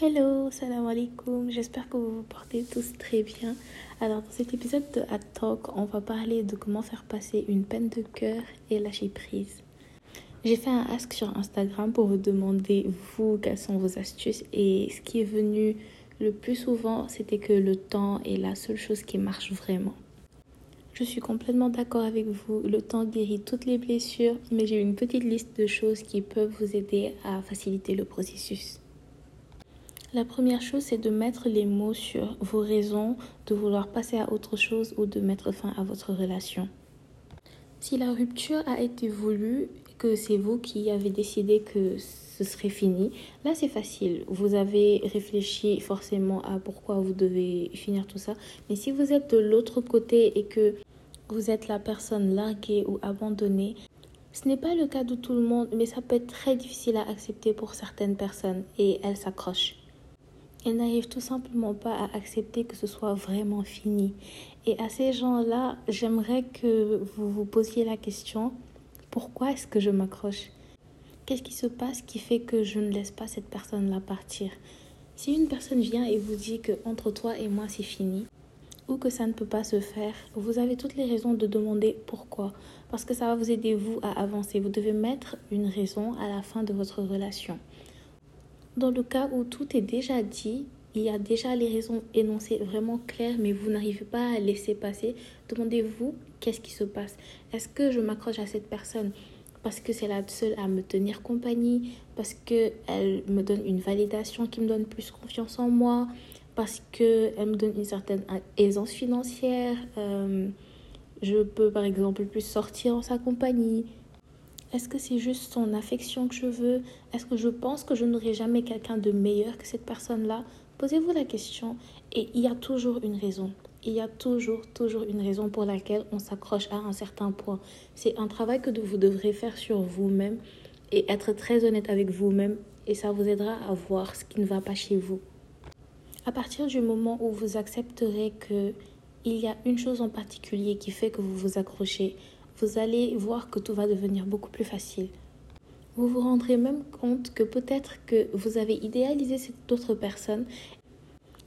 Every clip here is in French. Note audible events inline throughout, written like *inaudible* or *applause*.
Hello, salam alaikum, j'espère que vous vous portez tous très bien. Alors dans cet épisode de Ad Talk, on va parler de comment faire passer une peine de cœur et lâcher prise. J'ai fait un ask sur Instagram pour vous demander, vous, quelles sont vos astuces et ce qui est venu le plus souvent, c'était que le temps est la seule chose qui marche vraiment. Je suis complètement d'accord avec vous, le temps guérit toutes les blessures, mais j'ai une petite liste de choses qui peuvent vous aider à faciliter le processus. La première chose, c'est de mettre les mots sur vos raisons de vouloir passer à autre chose ou de mettre fin à votre relation. Si la rupture a été voulue, que c'est vous qui avez décidé que ce serait fini, là c'est facile. Vous avez réfléchi forcément à pourquoi vous devez finir tout ça. Mais si vous êtes de l'autre côté et que vous êtes la personne larguée ou abandonnée, ce n'est pas le cas de tout le monde, mais ça peut être très difficile à accepter pour certaines personnes et elles s'accrochent. Elles n'arrivent tout simplement pas à accepter que ce soit vraiment fini. Et à ces gens-là, j'aimerais que vous vous posiez la question, pourquoi est-ce que je m'accroche? Qu'est-ce qui se passe qui fait que je ne laisse pas cette personne-là partir? Si une personne vient et vous dit que entre toi et moi c'est fini, ou que ça ne peut pas se faire, vous avez toutes les raisons de demander pourquoi. Parce que ça va vous aider, vous, à avancer. Vous devez mettre une raison à la fin de votre relation. Dans le cas où tout est déjà dit, il y a déjà les raisons énoncées vraiment claires, mais vous n'arrivez pas à laisser passer, demandez-vous qu'est-ce qui se passe? Est-ce que je m'accroche à cette personne parce que c'est la seule à me tenir compagnie, parce qu'elle me donne une validation qui me donne plus confiance en moi, parce qu'elle me donne une certaine aisance financière. Euh, je peux par exemple plus sortir en sa compagnie. Est-ce que c'est juste son affection que je veux? Est-ce que je pense que je n'aurai jamais quelqu'un de meilleur que cette personne-là? Posez-vous la question et il y a toujours une raison. Il y a toujours, toujours une raison pour laquelle on s'accroche à un certain point. C'est un travail que vous devrez faire sur vous-même et être très honnête avec vous-même et ça vous aidera à voir ce qui ne va pas chez vous. À partir du moment où vous accepterez que il y a une chose en particulier qui fait que vous vous accrochez, vous allez voir que tout va devenir beaucoup plus facile. Vous vous rendrez même compte que peut-être que vous avez idéalisé cette autre personne.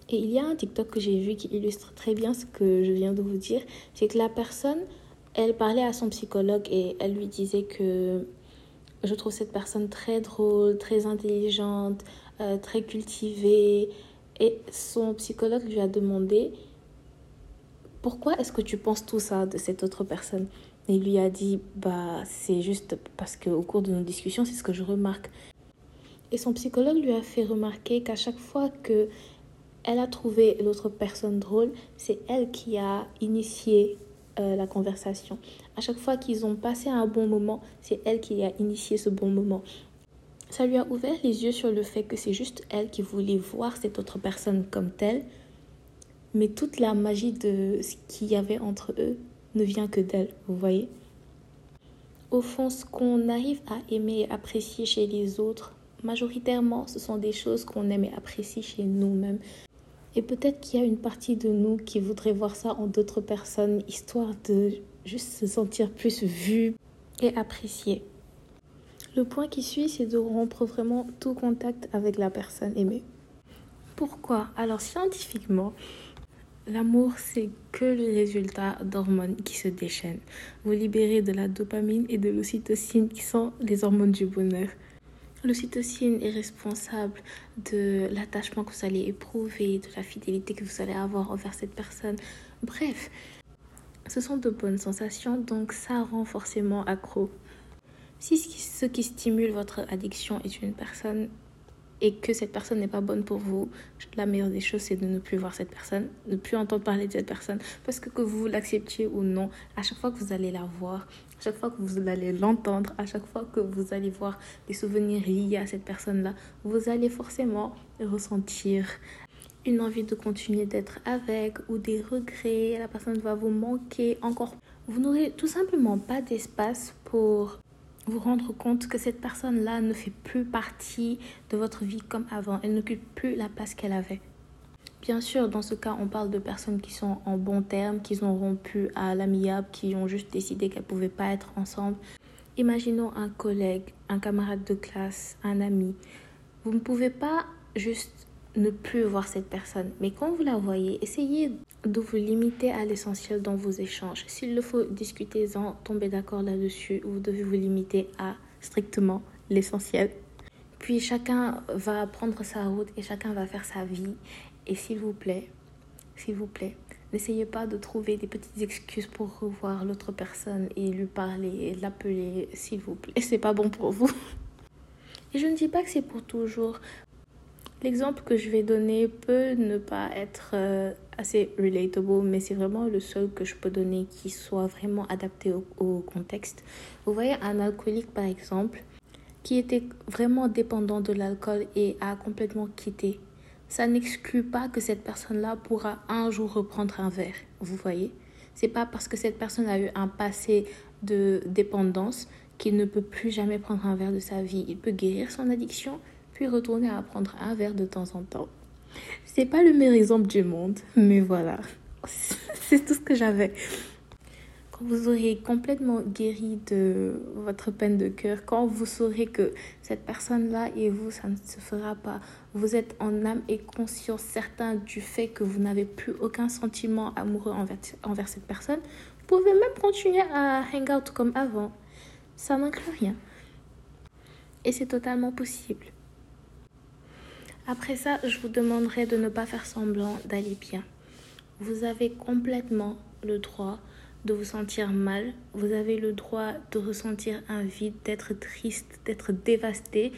Et il y a un TikTok que j'ai vu qui illustre très bien ce que je viens de vous dire. C'est que la personne, elle parlait à son psychologue et elle lui disait que je trouve cette personne très drôle, très intelligente, euh, très cultivée. Et son psychologue lui a demandé pourquoi est-ce que tu penses tout ça de cette autre personne? Il lui a dit bah c'est juste parce qu'au cours de nos discussions c'est ce que je remarque. Et son psychologue lui a fait remarquer qu'à chaque fois que elle a trouvé l'autre personne drôle c'est elle qui a initié euh, la conversation. À chaque fois qu'ils ont passé un bon moment c'est elle qui a initié ce bon moment. Ça lui a ouvert les yeux sur le fait que c'est juste elle qui voulait voir cette autre personne comme telle. Mais toute la magie de ce qu'il y avait entre eux ne vient que d'elle, vous voyez Au fond, ce qu'on arrive à aimer et apprécier chez les autres, majoritairement, ce sont des choses qu'on aime et apprécie chez nous-mêmes. Et peut-être qu'il y a une partie de nous qui voudrait voir ça en d'autres personnes, histoire de juste se sentir plus vu et apprécié. Le point qui suit, c'est de rompre vraiment tout contact avec la personne aimée. Pourquoi? Alors scientifiquement, L'amour, c'est que le résultat d'hormones qui se déchaînent. Vous libérez de la dopamine et de l'ocytocine qui sont les hormones du bonheur. L'ocytocine est responsable de l'attachement que vous allez éprouver, de la fidélité que vous allez avoir envers cette personne. Bref, ce sont de bonnes sensations, donc ça rend forcément accro. Si ce qui stimule votre addiction est une personne et que cette personne n'est pas bonne pour vous, la meilleure des choses, c'est de ne plus voir cette personne, ne plus entendre parler de cette personne. Parce que que vous l'acceptiez ou non, à chaque fois que vous allez la voir, à chaque fois que vous allez l'entendre, à chaque fois que vous allez voir des souvenirs liés à cette personne-là, vous allez forcément ressentir une envie de continuer d'être avec ou des regrets. La personne va vous manquer encore. Vous n'aurez tout simplement pas d'espace pour vous rendre compte que cette personne-là ne fait plus partie de votre vie comme avant. Elle n'occupe plus la place qu'elle avait. Bien sûr, dans ce cas, on parle de personnes qui sont en bons termes, qui ont rompu à l'amiable, qui ont juste décidé qu'elles ne pouvaient pas être ensemble. Imaginons un collègue, un camarade de classe, un ami. Vous ne pouvez pas juste ne plus voir cette personne. Mais quand vous la voyez, essayez de vous limiter à l'essentiel dans vos échanges. S'il le faut, discutez-en, tombez d'accord là-dessus. Vous devez vous limiter à strictement l'essentiel. Puis chacun va prendre sa route et chacun va faire sa vie. Et s'il vous plaît, s'il vous plaît, n'essayez pas de trouver des petites excuses pour revoir l'autre personne et lui parler et l'appeler, s'il vous plaît. C'est pas bon pour vous. Et je ne dis pas que c'est pour toujours. L'exemple que je vais donner peut ne pas être euh, assez relatable, mais c'est vraiment le seul que je peux donner qui soit vraiment adapté au, contexte. Vous voyez un alcoolique par exemple qui était vraiment dépendant de l'alcool et a complètement quitté. Ça n'exclut pas que cette personne-là pourra un jour reprendre un verre. Vous voyez C'est pas parce que cette personne a eu un passé de dépendance qu'il ne peut plus jamais prendre un verre de sa vie. Il peut guérir son addiction, puis retourner à prendre un verre de temps en temps. C'est pas le meilleur exemple du monde, mais voilà. *laughs* C'est tout ce que j'avais. Quand vous aurez complètement guéri de votre peine de cœur, quand vous saurez que cette personne-là et vous, ça ne se fera pas, vous êtes en âme et conscience certain du fait que vous n'avez plus aucun sentiment amoureux envers, envers cette personne, vous pouvez même continuer à hang out comme avant. Ça n'inclut rien. Et c'est totalement possible. Après ça, je vous demanderai de ne pas faire semblant d'aller bien. Vous avez complètement le droit de vous sentir mal. Vous avez le droit de ressentir un vide, d'être triste, d'être dévasté.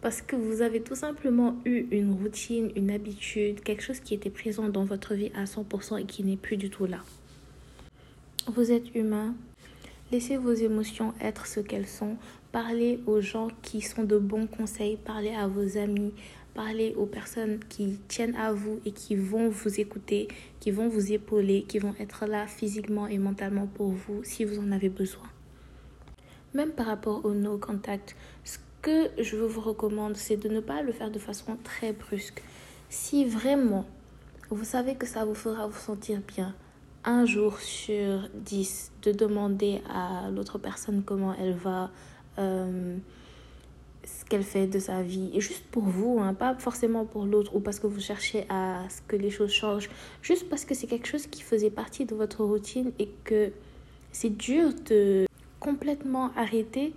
Parce que vous avez tout simplement eu une routine, une habitude, quelque chose qui était présent dans votre vie à 100% et qui n'est plus du tout là. Vous êtes humain. Laissez vos émotions être ce qu'elles sont. Parlez aux gens qui sont de bons conseils. Parlez à vos amis, Parlez aux personnes qui tiennent à vous et qui vont vous écouter, qui vont vous épauler, qui vont être là physiquement et mentalement pour vous si vous en avez besoin. Même par rapport au no contact, ce que je vous recommande, c'est de ne pas le faire de façon très brusque. Si vraiment vous savez que ça vous fera vous sentir bien, un jour sur dix, de demander à l'autre personne comment elle va. Euh, ce qu'elle fait de sa vie, et juste pour vous, hein, pas forcément pour l'autre ou parce que vous cherchez à ce que les choses changent, juste parce que c'est quelque chose qui faisait partie de votre routine et que c'est dur de complètement arrêter,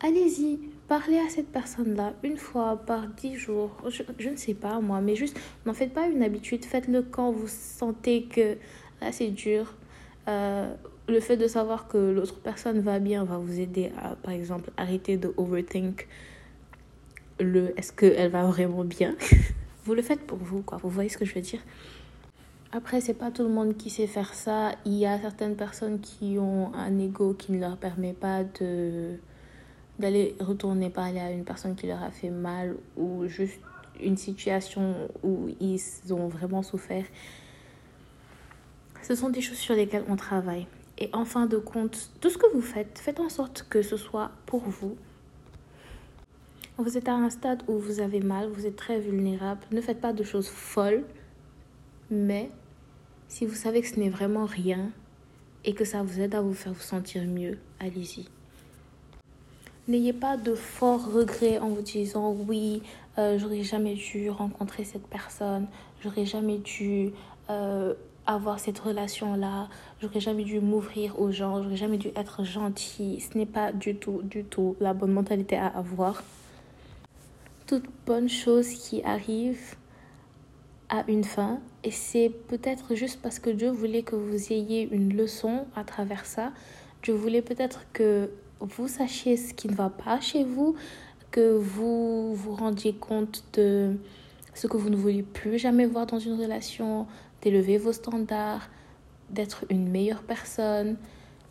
allez-y, parlez à cette personne-là une fois par dix jours, je, ne sais pas moi, mais juste n'en faites pas une habitude, faites-le quand vous sentez que là c'est dur. Euh, le fait de savoir que l'autre personne va bien va vous aider à, par exemple, arrêter de overthink le est-ce qu'elle va vraiment bien? *laughs* vous le faites pour vous, quoi. Vous voyez ce que je veux dire? Après, c'est pas tout le monde qui sait faire ça. Il y a certaines personnes qui ont un ego qui ne leur permet pas de d'aller retourner parler à une personne qui leur a fait mal ou juste une situation où ils ont vraiment souffert. Ce sont des choses sur lesquelles on travaille. Et en fin de compte, tout ce que vous faites, faites en sorte que ce soit pour vous, vous êtes à un stade où vous avez mal, vous êtes très vulnérable. Ne faites pas de choses folles, mais si vous savez que ce n'est vraiment rien et que ça vous aide à vous faire vous sentir mieux, allez-y. N'ayez pas de forts regrets en vous disant oui, euh, j'aurais jamais dû rencontrer cette personne, j'aurais jamais dû euh, avoir cette relation-là, j'aurais jamais dû m'ouvrir aux gens, j'aurais jamais dû être gentil. Ce n'est pas du tout, du tout la bonne mentalité à avoir toute bonne chose qui arrive a une fin et c'est peut-être juste parce que Dieu voulait que vous ayez une leçon à travers ça. Dieu voulait peut-être que vous sachiez ce qui ne va pas chez vous, que vous vous rendiez compte de ce que vous ne voulez plus jamais voir dans une relation, d'élever vos standards, d'être une meilleure personne,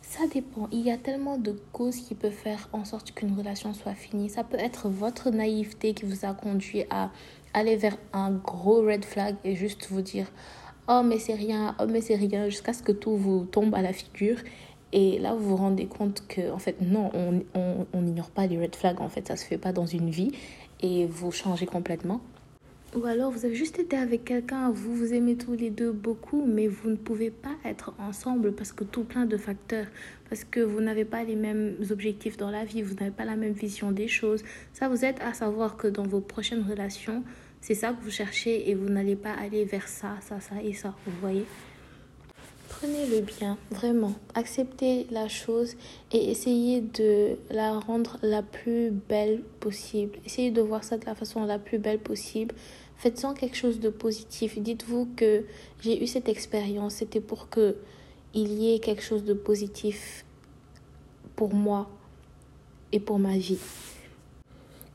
ça dépend. Il y a tellement de causes qui peuvent faire en sorte qu'une relation soit finie. Ça peut être votre naïveté qui vous a conduit à aller vers un gros red flag et juste vous dire oh mais c'est rien, oh mais c'est rien, jusqu'à ce que tout vous tombe à la figure. Et là, vous vous rendez compte que, en fait, non, on n'ignore pas les red flags. En fait, ça se fait pas dans une vie. Et vous changez complètement. Ou alors vous avez juste été avec quelqu'un, vous vous aimez tous les deux beaucoup, mais vous ne pouvez pas être ensemble parce que tout plein de facteurs, parce que vous n'avez pas les mêmes objectifs dans la vie, vous n'avez pas la même vision des choses. Ça vous aide à savoir que dans vos prochaines relations, c'est ça que vous cherchez et vous n'allez pas aller vers ça, ça, ça et ça, vous voyez? Prenez le bien, vraiment. Acceptez la chose et essayez de la rendre la plus belle possible. Essayez de voir ça de la façon la plus belle possible. Faites-en quelque chose de positif. Dites-vous que j'ai eu cette expérience, c'était pour que il y ait quelque chose de positif pour moi et pour ma vie.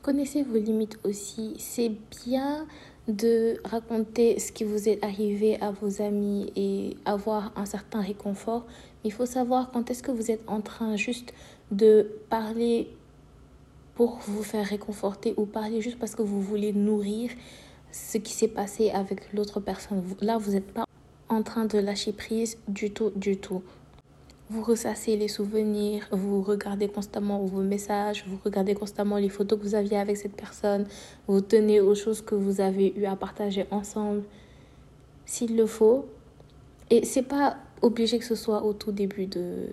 Connaissez vos limites aussi. C'est bien de raconter ce qui vous est arrivé à vos amis et avoir un certain réconfort. Il faut savoir quand est-ce que vous êtes en train juste de parler pour vous faire réconforter ou parler juste parce que vous voulez nourrir ce qui s'est passé avec l'autre personne. Là, vous n'êtes pas en train de lâcher prise du tout, du tout. Vous ressassez les souvenirs, vous regardez constamment vos messages, vous regardez constamment les photos que vous aviez avec cette personne, vous tenez aux choses que vous avez eu à partager ensemble, s'il le faut. Et c'est pas obligé que ce soit au tout début de,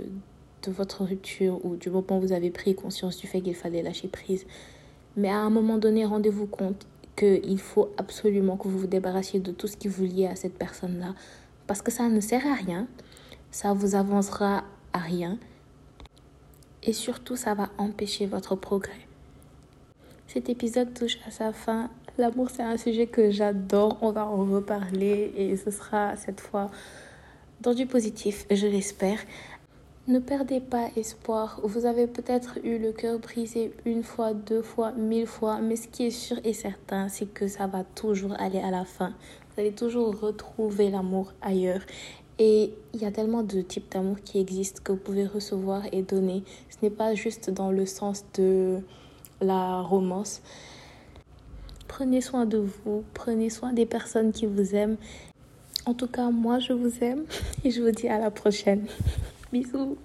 de votre rupture ou du moment où vous avez pris conscience du fait qu'il fallait lâcher prise. Mais à un moment donné, rendez-vous compte qu'il faut absolument que vous vous débarrassiez de tout ce qui vous lie à cette personne-là. Parce que ça ne sert à rien ça vous avancera à rien et surtout ça va empêcher votre progrès. Cet épisode touche à sa fin. L'amour c'est un sujet que j'adore, on va en reparler et ce sera cette fois dans du positif, je l'espère. Ne perdez pas espoir. Vous avez peut-être eu le cœur brisé une fois, deux fois, mille fois, mais ce qui est sûr et certain, c'est que ça va toujours aller à la fin. Vous allez toujours retrouver l'amour ailleurs. Et il y a tellement de types d'amour qui existent que vous pouvez recevoir et donner. Ce n'est pas juste dans le sens de la romance. Prenez soin de vous, prenez soin des personnes qui vous aiment. En tout cas, moi, je vous aime *laughs* et je vous dis à la prochaine. *laughs* Bisous